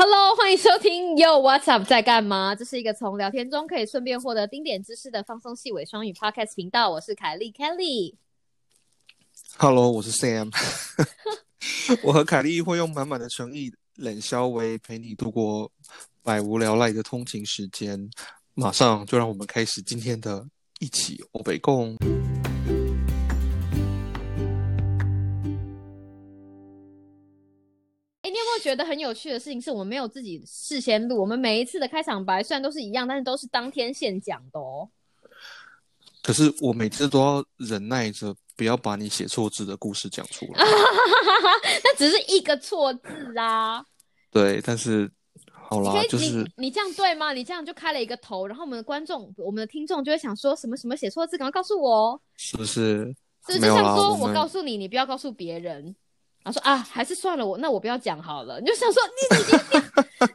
Hello，欢迎收听 Yo What's Up 在干嘛？这是一个从聊天中可以顺便获得丁点知识的放松细尾双语 Podcast 频道。我是凯莉 Kelly。Hello，我是 Sam。我和凯莉会用满满的诚意、冷笑微陪你度过百无聊赖的通勤时间。马上就让我们开始今天的一起欧北共。觉得很有趣的事情？是我们没有自己事先录，我们每一次的开场白虽然都是一样，但是都是当天现讲的哦。可是我每次都要忍耐着不要把你写错字的故事讲出来。那只是一个错字啊。对，但是好啦，就是你你这样对吗？你这样就开了一个头，然后我们的观众、我们的听众就会想说什么什么写错字，赶快告诉我哦。是不是？是不是就像说我告诉你，你不要告诉别人。然后说啊，还是算了，我那我不要讲好了。你就想说，你你你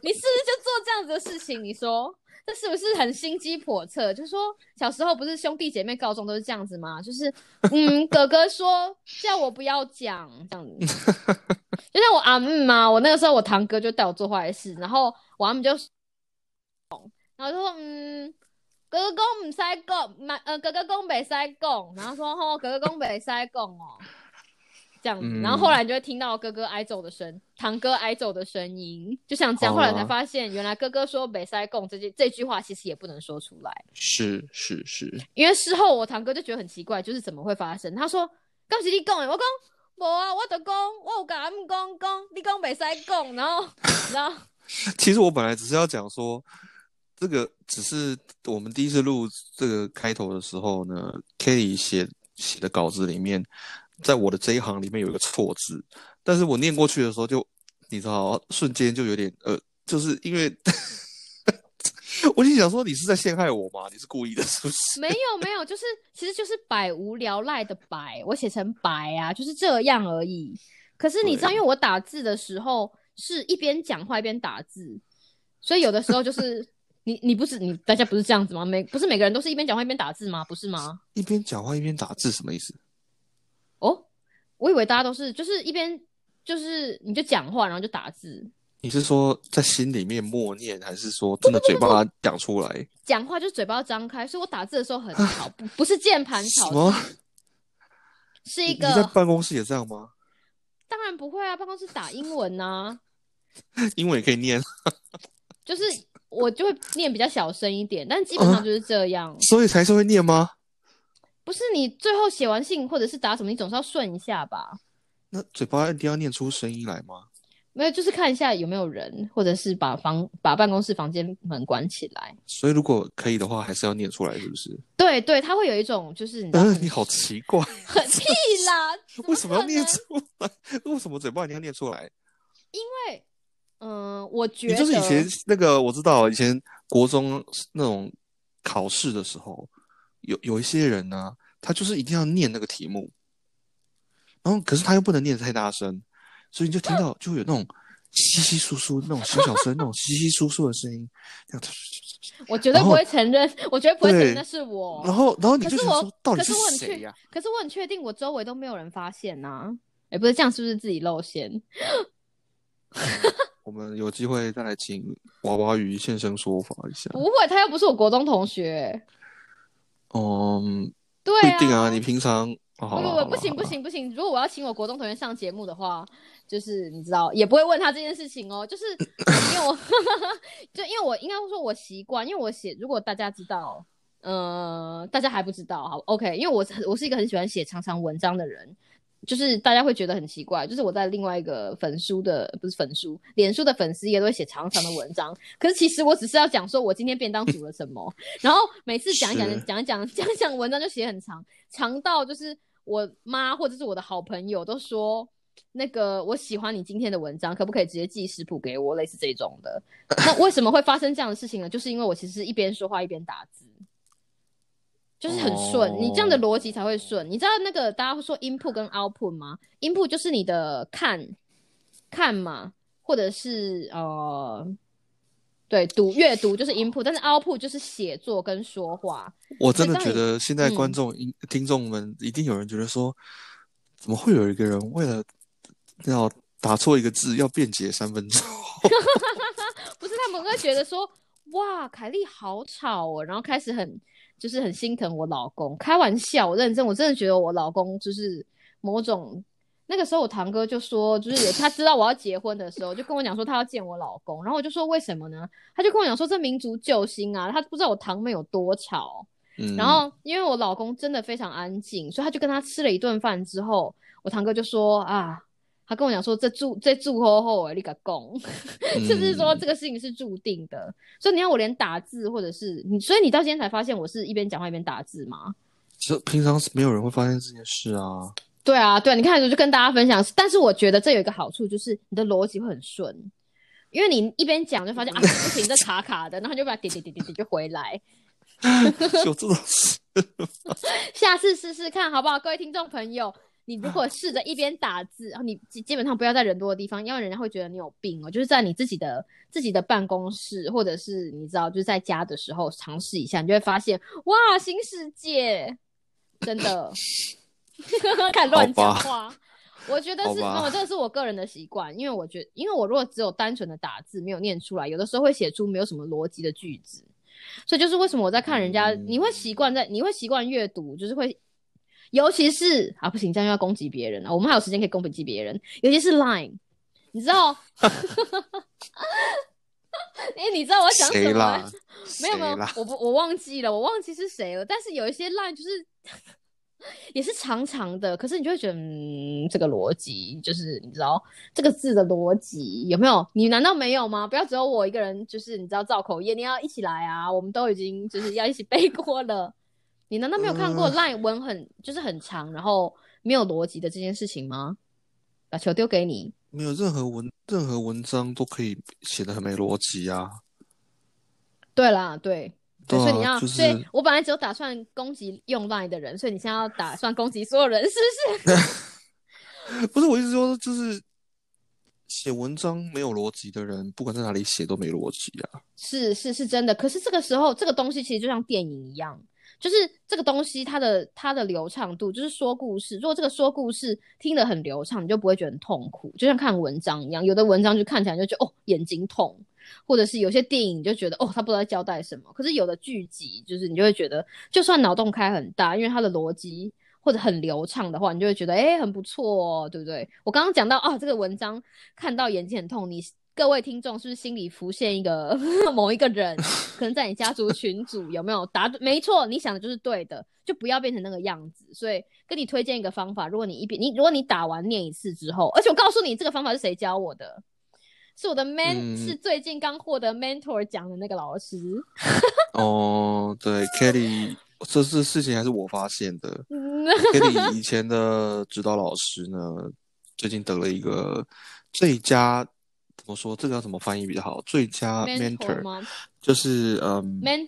你，是不是就做这样子的事情？你说这是不是很心机叵测？就说小时候不是兄弟姐妹告状都是这样子吗？就是嗯，哥哥说叫我不要讲这样子，就像我阿姆嘛，我那个时候我堂哥就带我做坏事，然后我阿姆就，然后就说嗯。哥哥公唔使讲，嘛呃哥哥公袂使讲，然后说吼哥哥公袂使讲哦，这样子，嗯然后后来你就会听到哥哥挨揍的声，堂哥挨揍的声音，就像这样。后来才哦发现，原来哥哥说北塞贡这句这句话其实也不能说出来，是是是，因为事后我堂哥就觉得很奇怪，就是怎么会发生？他说刚是你讲的，我讲无啊，我就讲我有甲阿姆讲讲，你讲北塞贡，然后然后 其实我本来只是要讲说，这个只是我们第一次录这个开头的时候呢，Kelly 写写的稿子里面，在我的这一行里面有一个错字，但是我念过去的时候就，你知道，瞬间就有点呃，就是因为 我就想说，你是在陷害我吗？你是故意的，是不是？没有没有，就是其实就是百无聊赖的百，我写成白啊，就是这样而已。可是你知道，因为我打字的时候是一边讲话一边打字，所以有的时候就是 你你不是你大家不是这样子吗？每不是每个人都是一边讲话一边打字吗？不是吗？一边讲话一边打字，什么意思？哦，我以为大家都是就是一边就是你就讲话然后就打字，你是说在心里面默念，还是说真的嘴巴讲出来？讲话就是嘴巴要张开，所以我打字的时候很吵，不不是键盘吵，什么？是一个你在办公室也这样吗？当然不会啊，办公室打英文呐、英文也可以念。就是我就会念比较小声一点，但基本上就是这样。所以才是会念吗？不是你最后写完信或者是打什么，你总是要顺一下吧？那嘴巴一定要念出声音来吗？没有，就是看一下有没有人，或者是把房把办公室房间门关起来。所以如果可以的话，还是要念出来，是不是？对对，他会有一种就是你知道嗯、你好奇怪，很 屁啦，为什么要念出来？为什么嘴巴一定要念出来？因为嗯，我觉你得就是以前那个我知道，以前国中那种考试的时候，有有一些人呢、他就是一定要念那个题目，然后可是他又不能念得太大声，所以你就听到就会有那种稀稀疏疏那种小小声，那种稀稀疏疏的声音，我绝对不会承认，我绝对不会承认那是我。然后然后你就说，到底可是谁呀、可是我很确定，我周围都没有人发现呐、哎，不是这样，是不是自己露馅？我们有机会再来请娃娃鱼现身说法一下。不会，他又不是我国中同学。嗯，对啊，不一定啊，你平常哦不不不，不行不行不行！如果我要请我国中同学上节目的话，就是你知道，也不会问他这件事情哦。就是 因为我，就因为我应该说，我习惯，因为我写，如果大家知道，呃，大家还不知道，好，OK，因为我是我是一个很喜欢写长长文章的人，就是大家会觉得很奇怪，就是我在另外一个粉书的不是粉书，脸书的粉丝也都会写长长的文章，可是其实我只是要讲说我今天便当煮了什么，然后每次讲一讲讲一讲讲一讲文章就写很长，长到就是我妈或者是我的好朋友都说。那个我喜欢你今天的文章，可不可以直接寄食谱给我？类似这种的。那为什么会发生这样的事情呢？就是因为我其实一边说话一边打字，就是很顺，哦你这样的逻辑才会顺。你知道那个大家会说 input 跟 output 吗？input 就是你的看看嘛，或者是呃，对读阅读就是 input，但是 output 就是写作跟说话。我真的觉得现在观嗯众、听听众们一定有人觉得说，怎么会有一个人为了要打错一个字要辩解三分钟？不是他们会觉得说，哇，凯莉好吵哦，然后开始很就是很心疼我老公。开玩笑，我认真，我真的觉得我老公就是某种。那个时候我堂哥就说，就是有他知道我要结婚的时候，就跟我讲说他要见我老公，然后我就说为什么呢？他就跟我讲说这民族救星啊，他不知道我堂妹有多吵。嗯，然后因为我老公真的非常安静，所以他就跟他吃了一顿饭之后，我堂哥就说啊，他跟我讲说这住这住后后哎，你个公，就是说这个事情是注定的，所以你要我连打字或者是你，所以你到今天才发现我是一边讲话一边打字吗？这平常是没有人会发现这件事啊。对啊，对，你看我就跟大家分享，但是我觉得这有一个好处，就是你的逻辑会很顺，因为你一边讲就发现啊不行，这卡卡的，然后就把点点点点点就回来。有这种事，下次试试看好不好？各位听众朋友，你如果试着一边打字，然后你基基本上不要在人多的地方，因为人家会觉得你有病哦。就是在你自己的自己的办公室，或者是你知道就是在家的时候尝试一下，你就会发现哇，新世界真的。看乱讲话，我觉得是，我这个是我个人的习惯，因为我觉得，因为我如果只有单纯的打字，没有念出来，有的时候会写出没有什么逻辑的句子，所以就是为什么我在看人家，你会习惯在，你会习惯阅读，就是会，尤其是啊，不行，这样又要攻击别人啊，我们还有时间可以攻击别人，尤其是 Line，你知道，哎，你知道我要讲什么？没有没有，我不我忘记了，我忘记是谁了，但是有一些 Line 就是。也是长长的，可是你就会觉得，嗯，这个逻辑就是你知道这个字的逻辑有没有？你难道没有吗？不要只有我一个人，就是你知道造口业，你要一起来啊！我们都已经就是要一起背锅了。你难道没有看过赖文很就是很长，然后没有逻辑的这件事情吗？把球丢给你，没有任何文任何文章都可以写的很没逻辑啊。对啦，对。所以你要，所以我本来只有打算攻击用 Line 的人，所以你现在要打算攻击所有人，是不是？不是，我意思说，就是写文章没有逻辑的人，不管在哪里写都没逻辑啊。是是是真的，可是这个时候，这个东西其实就像电影一样，就是这个东西它的它的流畅度，就是说故事。如果这个说故事听得很流畅，你就不会觉得很痛苦，就像看文章一样。有的文章就看起来就觉得哦眼睛痛。或者是有些电影就觉得哦，他不知道在交代什么。可是有的剧集，就是你就会觉得，就算脑洞开很大，因为它的逻辑或者很流畅的话，你就会觉得哎，很不错，对不对？我刚刚讲到啊，这个文章看到眼睛很痛，你各位听众是不是心里浮现一个 某一个人，可能在你家族群组有没有答？没错，你想的就是对的，就不要变成那个样子。所以跟你推荐一个方法，如果你一遍你如果你打完念一次之后，而且我告诉你这个方法是谁教我的。是我的 man，是最近刚获得 mentor 奖的那个老师。哦，对，Kelly，这次事情还是我发现的。Kelly 以前的指导老师呢，最近得了一个最佳，怎么说？这个要怎么翻译比较好？最佳 mentor 吗？就是嗯，man，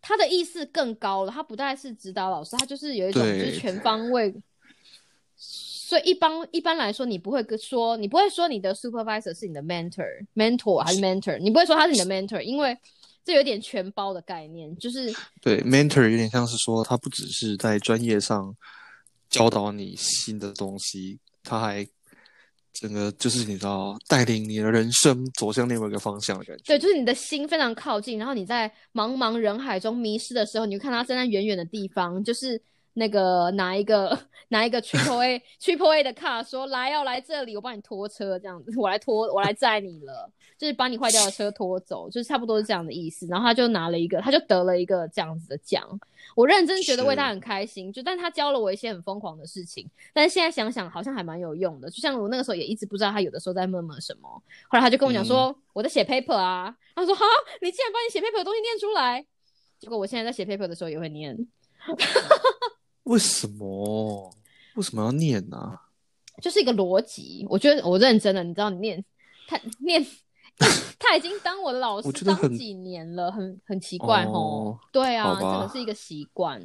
他的意思更高了。他不再是指导老师，他就是有一种就是全方位。所以一般一般来说，你不会说你不会说你的 supervisor 是你的 mentor，mentor 还是 mentor，你不会说他是你的 mentor，因为这有点全包的概念，就是对 mentor 有点像是说他不只是在专业上教导你新的东西，他还整个就是你知道带领你的人生走向另外一个方向的感觉。对，就是你的心非常靠近，然后你在茫茫人海中迷失的时候，你就看他站在远远的地方，就是。那个拿一个拿一个 triple A triple A 的卡，说来要来这里，我帮你拖车这样子，我来拖我来载你了，就是把你坏掉的车拖走，就是差不多是这样的意思。然后他就拿了一个，他就得了一个这样子的奖，我认真觉得为他很开心。就但他教了我一些很疯狂的事情，但是现在想想好像还蛮有用的。就像我那个时候也一直不知道他有的时候在闷闷什么，后来他就跟我讲说我在写 paper 啊，他说哈，你竟然把你写 paper 的东西念出来，结果我现在在写 paper 的时候也会念。为什么？为什么要念呢？就是一个逻辑。我觉得我认真的，你知道，你念他念，他已经当我的老师当几年了，很很奇怪哦。对啊，这个是一个习惯。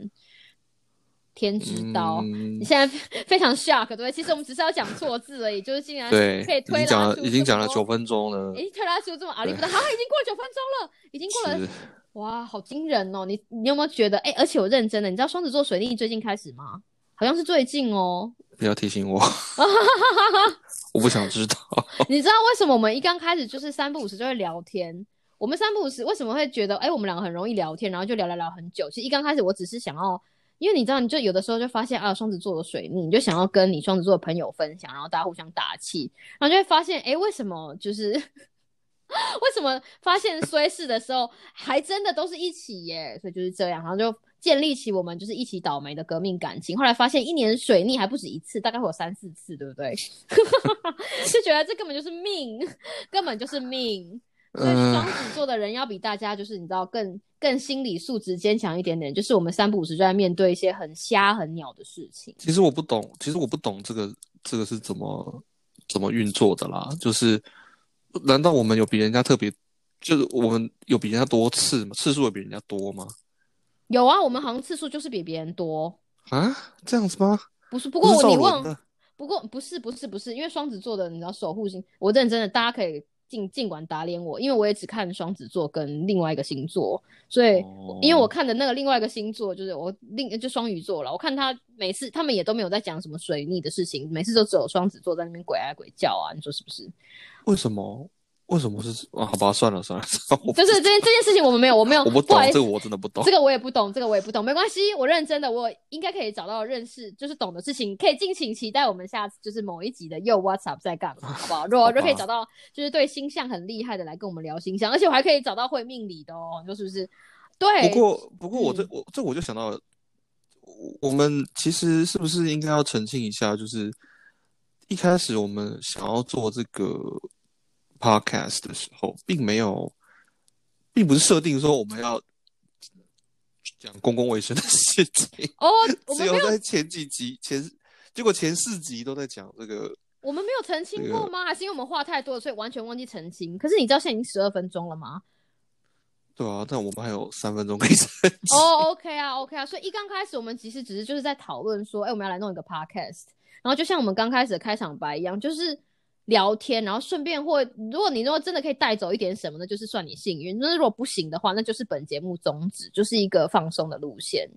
天知道，你现在 非常 shock，对不对？其实我们只是要讲错字而已，就是竟然可以推拉出，已经讲了九分钟了。哎，推拉出这么阿里不达，好，已经过了九分钟了，已经过了。哇，好惊人哦！你你有没有觉得？哎，而且我认真的，你知道双子座水逆最近开始吗？好像是最近哦。不要提醒我。我不想知道。你知道为什么我们一刚开始就是三不五时就会聊天？我们三不五时为什么会觉得，哎、我们两个很容易聊天，然后就聊聊聊很久？其实一刚开始我只是想要，因为你知道，你就有的时候就发现啊，双子座的水逆，你就想要跟你双子座的朋友分享，然后大家互相打气，然后就会发现，哎、为什么就是 为什么发现衰事的时候还真的都是一起耶？所以就是这样，然后就建立起我们就是一起倒霉的革命感情。后来发现一年水逆还不止一次，大概会有三四次，对不对？就觉得这根本就是命，根本就是命。所以双子座的人要比大家就是你知道更更心理素质坚强一点点，就是我们三不五时就在面对一些很瞎很鸟的事情。其实我不懂，其实我不懂这个这个是怎么怎么运作的啦。就是难道我们有比人家特别，就是我们有比人家多次吗？次数有比人家多吗？有啊，我们好像次数就是比别人多，啊，这样子吗？不是？不过我你问，不过不是不是不是，因为双子座的你知道守护星，我认真的，大家可以尽尽管打脸我，因为我也只看双子座跟另外一个星座，所以、哦因为我看的那个另外一个星座就是我另就双鱼座了，我看他每次他们也都没有在讲什么水逆的事情，每次都只有双子座在那边鬼啊鬼叫啊，你说是不是？为什么？为什么是 啊？好吧，算了算了，我就是这件这件事情我们没有，我没有，我不懂这个，我真的不懂这。个我也不懂，这个我也不懂，没关系，我认真的，我应该可以找到认识就是懂的事情，可以敬请期待我们下次就是某一集的又 What's Up 在干嘛，好不好？如果好吧就可以找到就是对星象很厉害的来跟我们聊星象，而且我还可以找到会命理的哦，你说是不是？对，不过不过我这嗯我这我就想到了，我我们其实是不是应该要澄清一下，就是一开始我们想要做这个 podcast 的时候，并没有，并不是设定说我们要讲公共卫生的事情，哦，我们没有只有在前几集前，结果前四集都在讲这个。我们没有澄清这个过吗？还是因为我们话太多了，所以完全忘记澄清？可是你知道现在已经十二分钟了吗？对啊，但我们还有三分钟可以澄清。哦、o k 啊，OK 啊，所以一刚开始我们其实只是就是在讨论说，哎、我们要来弄一个 podcast，然后就像我们刚开始的开场白一样，就是聊天，然后顺便或如果你如果真的可以带走一点什么，呢就是算你幸运；那如果不行的话，那就是本节目宗旨，就是一个放松的路线。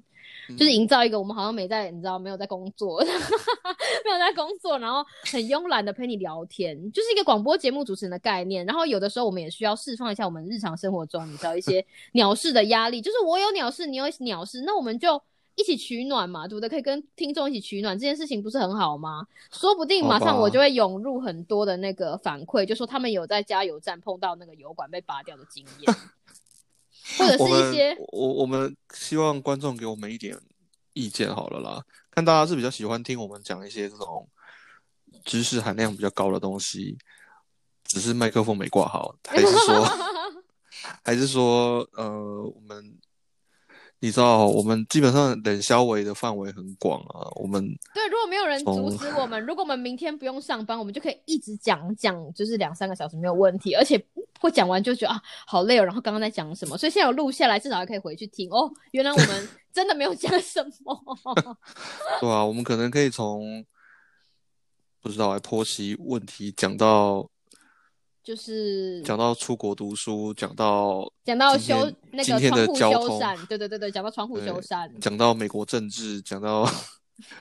就是营造一个我们好像没在，你知道没有在工作，没有在工作，然后很慵懒的陪你聊天，就是一个广播节目主持人的概念。然后有的时候我们也需要释放一下我们日常生活中你知道一些鸟事的压力，就是我有鸟事，你有鸟事，那我们就一起取暖嘛，对不对？可以跟听众一起取暖，这件事情不是很好吗？说不定马上我就会涌入很多的那个反馈，就说他们有在加油站碰到那个油管被拔掉的经验。或者是一些我我们希望观众给我们一点意见好了啦，看大家是比较喜欢听我们讲一些这种知识含量比较高的东西，只是麦克风没挂好，还是说 还是说呃我们你知道我们基本上冷消维的范围很广啊，我们对，如果没有人阻止我们，如果我们明天不用上班，我们就可以一直讲讲，就是两三个小时没有问题，而且会讲完就觉得啊好累哦，然后刚刚在讲什么，所以现在有录下来，至少还可以回去听哦。原来我们 真的没有讲什么，对啊，我们可能可以从不知道来剖析问题讲到就是讲到出国读书，讲到讲到修那个窗户的修缮，对对对对，讲到窗户修缮，讲到美国政治，讲到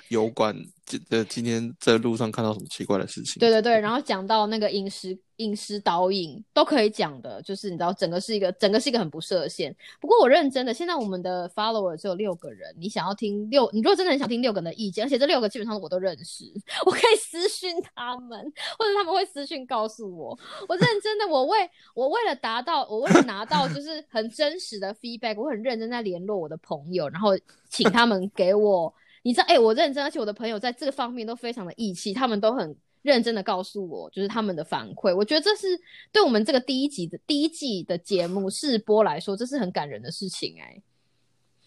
油管，这呃，今天在路上看到什么奇怪的事情？对对对，然后讲到那个饮食饮食导引都可以讲的，就是你知道整个是一个整个是一个很不设限。不过我认真的，现在我们的 follower 只有六个人，你想要听六，你如果真的很想听六个人的意见，而且这六个基本上我都认识，我可以私讯他们，或者他们会私讯告诉我。我认真的，我为我为了达到，我为了拿到就是很真实的 feedback，我很认真在联络我的朋友，然后请他们给我。你知道，哎、我认真，而且我的朋友在这个方面都非常的义气，他们都很认真的告诉我，就是他们的反馈。我觉得这是对我们这个第一集的第一季的节目试播来说，这是很感人的事情、哎，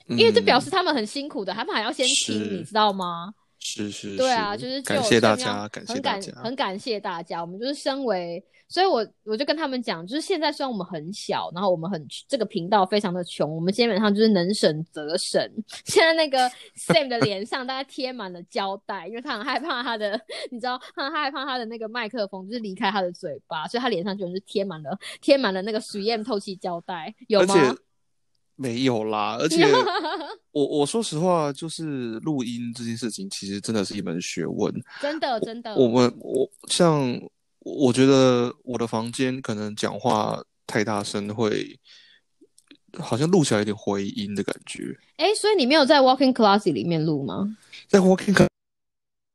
嗯，因为这表示他们很辛苦的，他们还要先听，你知道吗？是是对啊，就是感谢大家，感谢很感大家。很感谢大家。我们就是身为，所以我我就跟他们讲，就是现在虽然我们很小，然后我们很这个频道非常的穷，我们基本上就是能省则省。现在那个 Sam 的脸上大概贴满了胶带，因为他很害怕他的，你知道，他很害怕他的那个麦克风就是离开他的嘴巴，所以他脸上就是贴满了贴满了那个水焰透气胶带，有而且吗？没有啦，而且 我我说实话，就是录音这件事情，其实真的是一门学问。真的真的，我们我像我觉得我的房间可能讲话太大声，会好像录起来有点回音的感觉。哎，所以你没有在 Walking Class 里面录吗？在 Walking Class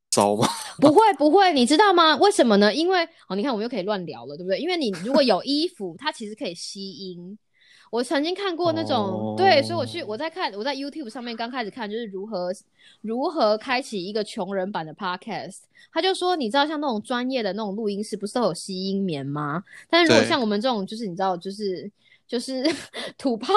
糟吗？不会不会，你知道吗？为什么呢？因为哦，你看我们又可以乱聊了，对不对？因为你如果有衣服，它其实可以吸音。我曾经看过那种，对，所以我去我在看我在 YouTube 上面刚开始看，就是如何如何开启一个穷人版的 Podcast。他就说，你知道像那种专业的那种录音室，不是都有吸音棉吗？但是如果像我们这种，就是你知道，就是就 是土炮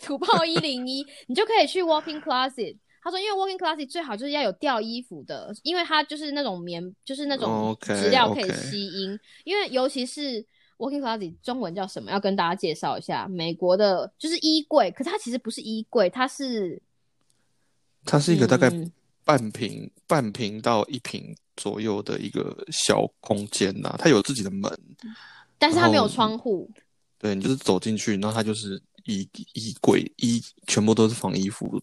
土炮一零一，你就可以去 Walking Closet。他说，因为 Walking Closet 最好就是要有吊衣服的，因为它就是那种棉，就是那种质料可以吸音，因为尤其是。Walking closet 中文叫什么？要跟大家介绍一下，美国的就是衣柜，可是它其实不是衣柜，它是它是一个大概半平半平到一平左右的一个小空间呐，它有自己的门，但是它没有窗户。对你就是走进去，然后它就是衣衣柜，衣全部都是放衣服，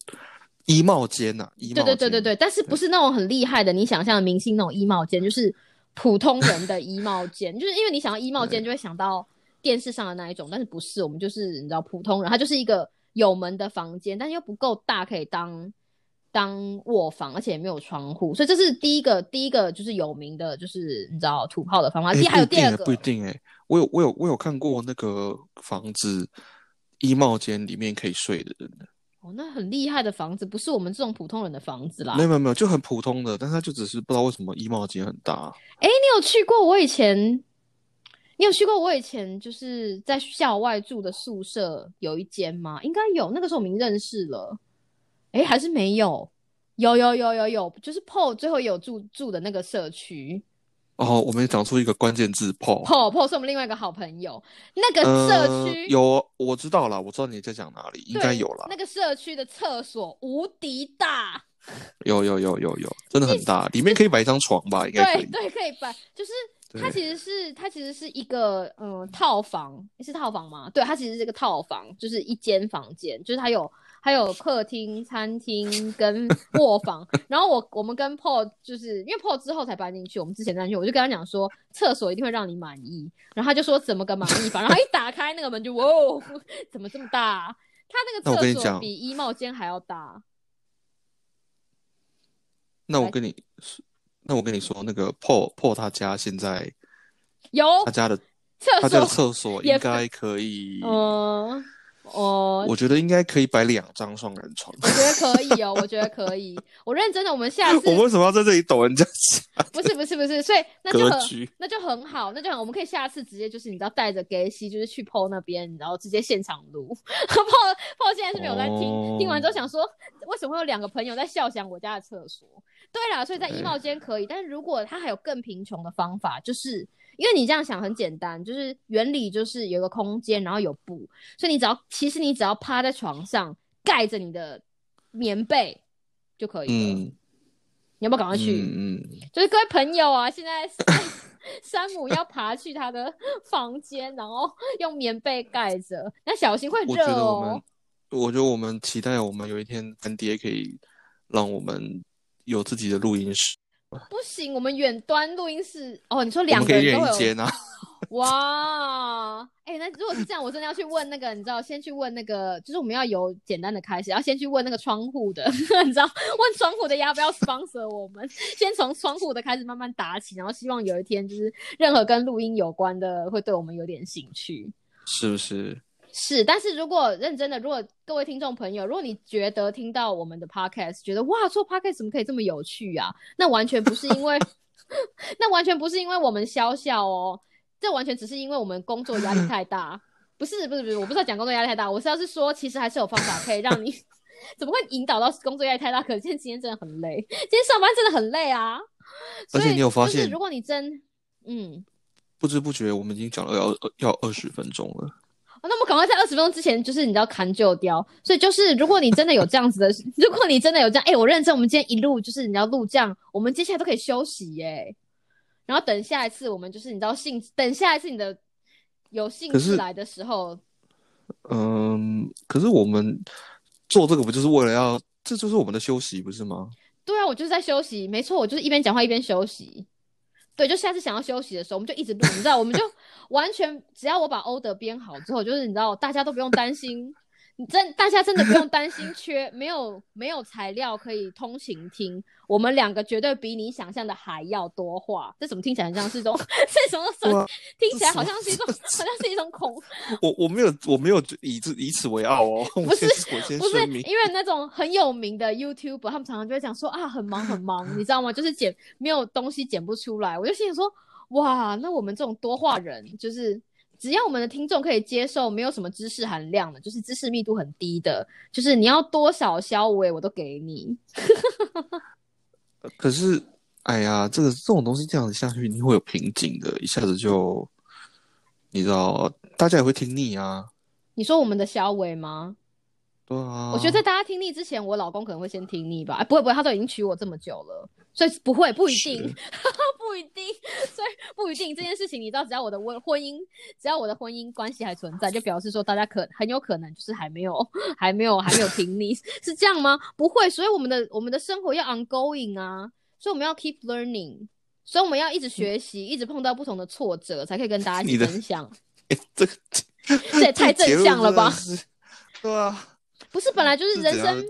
衣帽间呐，衣帽对对对对对，但是不是那种很厉害的，你想象明星那种衣帽间，就是。普通人的衣帽间，就是因为你想要衣帽间，就会想到电视上的那一种，但是不是我们就是你知道普通人，它就是一个有门的房间，但又不够大，可以当当卧房，而且也没有窗户，所以这是第一个第一个就是有名的，就是你知道土炮的方法。第还有第二个不一定哎，我有我有我有看过那个房子衣帽间里面可以睡的人的。哦，那很厉害的房子，不是我们这种普通人的房子啦。没有没有没有，就很普通的，但是他就只是不知道为什么衣帽间很大。哎，你有去过我以前？你有去过我以前就是在校外住的宿舍有一间吗？应该有，那个时候我们认识了。哎，还是没有？有有有有有，就是 Paul 最后有住住的那个社区。哦，我们讲出一个关键字，Paul，Paul 是我们另外一个好朋友。那个社区有，我知道了，我知道你在讲哪里，应该有了。那个社区的厕所无敌大，有有有有有，真的很大，里面可以摆一张床吧？应该可以，对，可以摆。就是它其实是它其实是一个嗯套房，是套房吗？对，它其实是一个套房，就是一间房间，就是它有。还有客厅、餐厅跟卧房，然后我我们跟 Paul 就是因为 Paul 之后才搬进去，我们之前搬进去，我就跟他讲说厕所一定会让你满意，然后他就说怎么个满意法，然后一打开那个门就哇，怎么这么大？他那个厕所比衣帽间还要大。那我跟你说，那我跟你说，那个 Paul Paul 他家现在有他家的厕所，他家的厕所应该可以。嗯。哦，我觉得应该可以摆两张双人床。我觉得可以哦，我觉得可以。我认真的，我们下次。我为什么要在这里抖人家不是不是不是，所以那就很那就很好，那就很我们可以下次直接就是你知道带着 Gay 西就是去 PO 那边，然后直接现场录。PO PO 现在是没有在听，听完之后想说为什么会有两个朋友在笑想我家的厕所？对啦，所以在衣帽间可以，但是如果他还有更贫穷的方法，就是。因为你这样想很简单，就是原理就是有个空间，然后有布，所以你只要其实你只要趴在床上盖着你的棉被就可以了。嗯，你要不要赶快去？嗯，就是各位朋友啊，现在山姆 要爬去他的房间，然后用棉被盖着，那小心会热哦。我觉得我们期待我们有一天干爹可以让我们有自己的录音室。不行，我们远端录音室哦。你说两个人都有啊？哇，哎，那如果是这样，我真的要去问那个，你知道，先去问那个，就是我们要有简单的开始，要先去问那个窗户的，你知道，问窗户的要不要 sponsor 我们，先从窗户的开始慢慢打起，然后希望有一天就是任何跟录音有关的会对我们有点兴趣，是不是？是，但是如果认真的，如果各位听众朋友，如果你觉得听到我们的 podcast，觉得哇，做 podcast 怎么可以这么有趣啊？那完全不是因为，那完全不是因为我们笑笑哦，这完全只是因为我们工作压力太大。不是，不是，不是，我不是要讲工作压力太大，我是要是说，其实还是有方法可以让你，怎么会引导到工作压力太大？可见今天真的很累，今天上班真的很累啊。而且你有发现，如果你真，嗯，不知不觉我们已经讲了要要二十分钟了。那么赶快在二十分钟之前，就是你知道砍旧雕，所以就是如果你真的有这样子的，如果你真的有这样，哎，我认真，我们今天一路就是你要录这样，我们接下来都可以休息耶，然后等下一次我们就是你知道兴，等下一次你的有兴致来的时候，嗯，可是我们做这个不就是为了要，这就是我们的休息，不是吗？对啊，我就是在休息，没错，我就是一边讲话一边休息。对，就下次想要休息的时候，我们就一直录，你知道，我们就完全只要我把欧德编好之后，就是你知道，大家都不用担心。你真，大家真的不用担心缺 没有没有材料可以通勤听，我们两个绝对比你想象的还要多话。这怎么听起来像是一种 这种什么？听起来好像是一种，好像是一种恐。我我没有我没有以这以此为傲哦。不是不是，因为那种很有名的 YouTube，他们常常就会讲说啊，很忙很忙，你知道吗？就是剪没有东西剪不出来。我就心里说，哇，那我们这种多话人就是。只要我们的听众可以接受，没有什么知识含量的，就是知识密度很低的，就是你要多少消维我都给你。可是，哎呀，这个这种东西这样子下去，你会有瓶颈的，一下子就，你知道，大家也会听腻啊。你说我们的消维吗？对啊。我觉得在大家听腻之前，我老公可能会先听腻吧。哎，不会不会，他都已经娶我这么久了。所以不会，不一定，不一定，所以不一定这件事情，你知道，只要我的婚婚姻，只要我的婚姻关系还存在，就表示说大家可很有可能就是还没有，还没有，还没有停你，是这样吗？不会，所以我们的我们的生活要 ongoing 啊，所以我们要 keep learning，所以我们要一直学习，一直碰到不同的挫折，才可以跟大家一起分享。这这也太正向了吧？对啊，不是本来就是人生，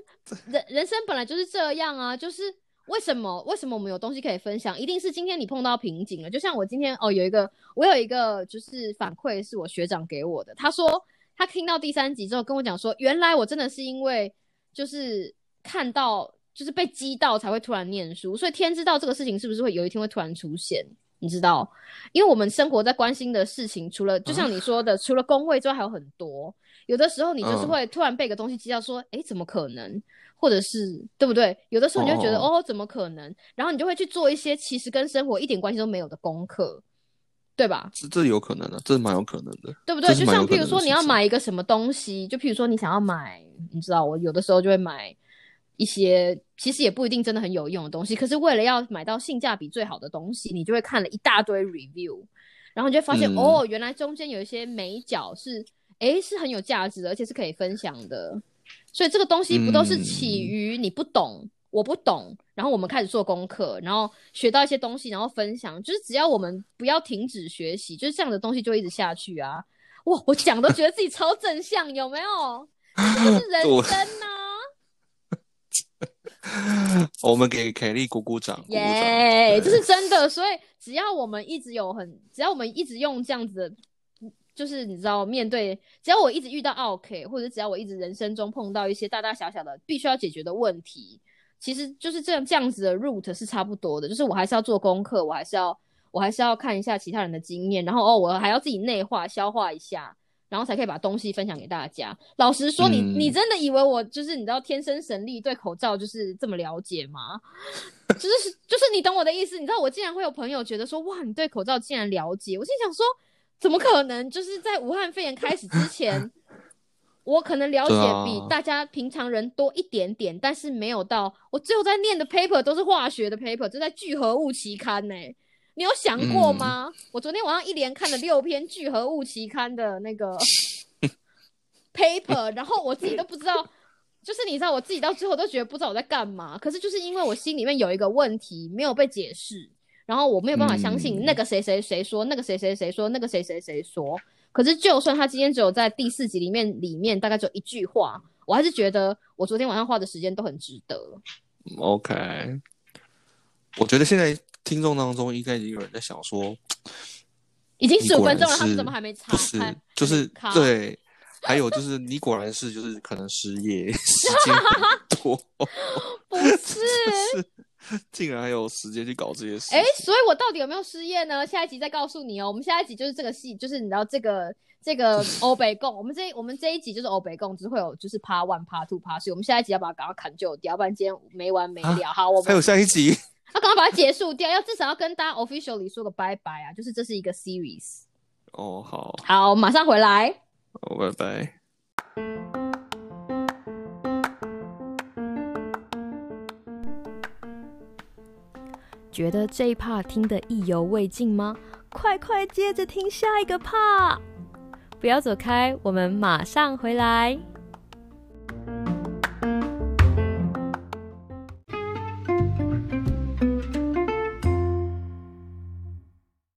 人人生本来就是这样啊，就是。为什么？为什么我们有东西可以分享？一定是今天你碰到瓶颈了。就像我今天哦，有一个我有一个就是反馈是我学长给我的。他说他听到第三集之后跟我讲说，原来我真的是因为就是看到就是被激到才会突然念书。所以天知道这个事情是不是会有一天会突然出现？你知道？因为我们生活在关心的事情，除了就像你说的，除了工位之外还有很多。有的时候你就是会突然被个东西激到，说哎，怎么可能？或者是对不对？有的时候你就觉得哦，怎么可能？然后你就会去做一些其实跟生活一点关系都没有的功课，对吧？这这有可能的，这蛮有可能的，对不对？就像譬如说你要买一个什么东西，就譬如说你想要买，你知道我有的时候就会买一些其实也不一定真的很有用的东西，可是为了要买到性价比最好的东西，你就会看了一大堆 review，然后你就发现哦，原来中间有一些美角是哎是很有价值的，而且是可以分享的。所以这个东西不都是起于你不懂，我不懂，然后我们开始做功课，然后学到一些东西，然后分享。就是只要我们不要停止学习，就是这样的东西就一直下去啊！哇，我讲都觉得自己超正向，有没有？这是人生呐！我们给凯莉鼓鼓掌，耶！这是真的。所以只要我们一直有很，只要我们一直用这样子的。就是你知道，面对只要我一直遇到 OK，或者只要我一直人生中碰到一些大大小小的必须要解决的问题，其实就是这样这样子的 root 是差不多的。就是我还是要做功课，我还是要我还是要看一下其他人的经验，然后哦，我还要自己内化消化一下，然后才可以把东西分享给大家。老实说，你你真的以为我就是你知道天生神力对口罩就是这么了解吗？就是就是你懂我的意思？你知道我竟然会有朋友觉得说哇，你对口罩竟然了解，我心想说。怎么可能？就是在武汉肺炎开始之前，我可能了解比大家平常人多一点点，但是没有到我最后在念的 paper 都是化学的 paper，就在聚合物期刊呢。你有想过吗？我昨天晚上一连看了六篇聚合物期刊的那个 paper，然后我自己都不知道，就是你知道，我自己到最后都觉得不知道我在干嘛。可是就是因为我心里面有一个问题没有被解释。然后我没有办法相信那个谁谁谁说，那个谁谁谁说，那个谁谁谁说。可是就算他今天只有在第四集里面里面大概只有一句话，我还是觉得我昨天晚上花的时间都很值得。OK，我觉得现在听众当中应该已经有人在想说，已经十五分钟了，他们怎么还没查？不是，就是对，还有就是你果然是就是可能失业 时间 不 是。竟然还有时间去搞这些事？哎，所以我到底有没有失业呢？下一集再告诉你哦。我们下一集就是这个戏，就是你知道这个这个欧北共。我们这我们这一集就是欧北共，只是会有就是 Part One、Part Two、Part Three。我们下一集要把它赶快砍就掉，要不然今天没完没了。好，我们还有下一集，要赶快把它结束掉，要至少要跟大家 officially 说个拜拜啊！就是这是一个 series。哦，好，好，马上回来。哦，拜拜。觉得这一 part 听的意犹未尽吗？快快接着听下一个 part！不要走开，我们马上回来。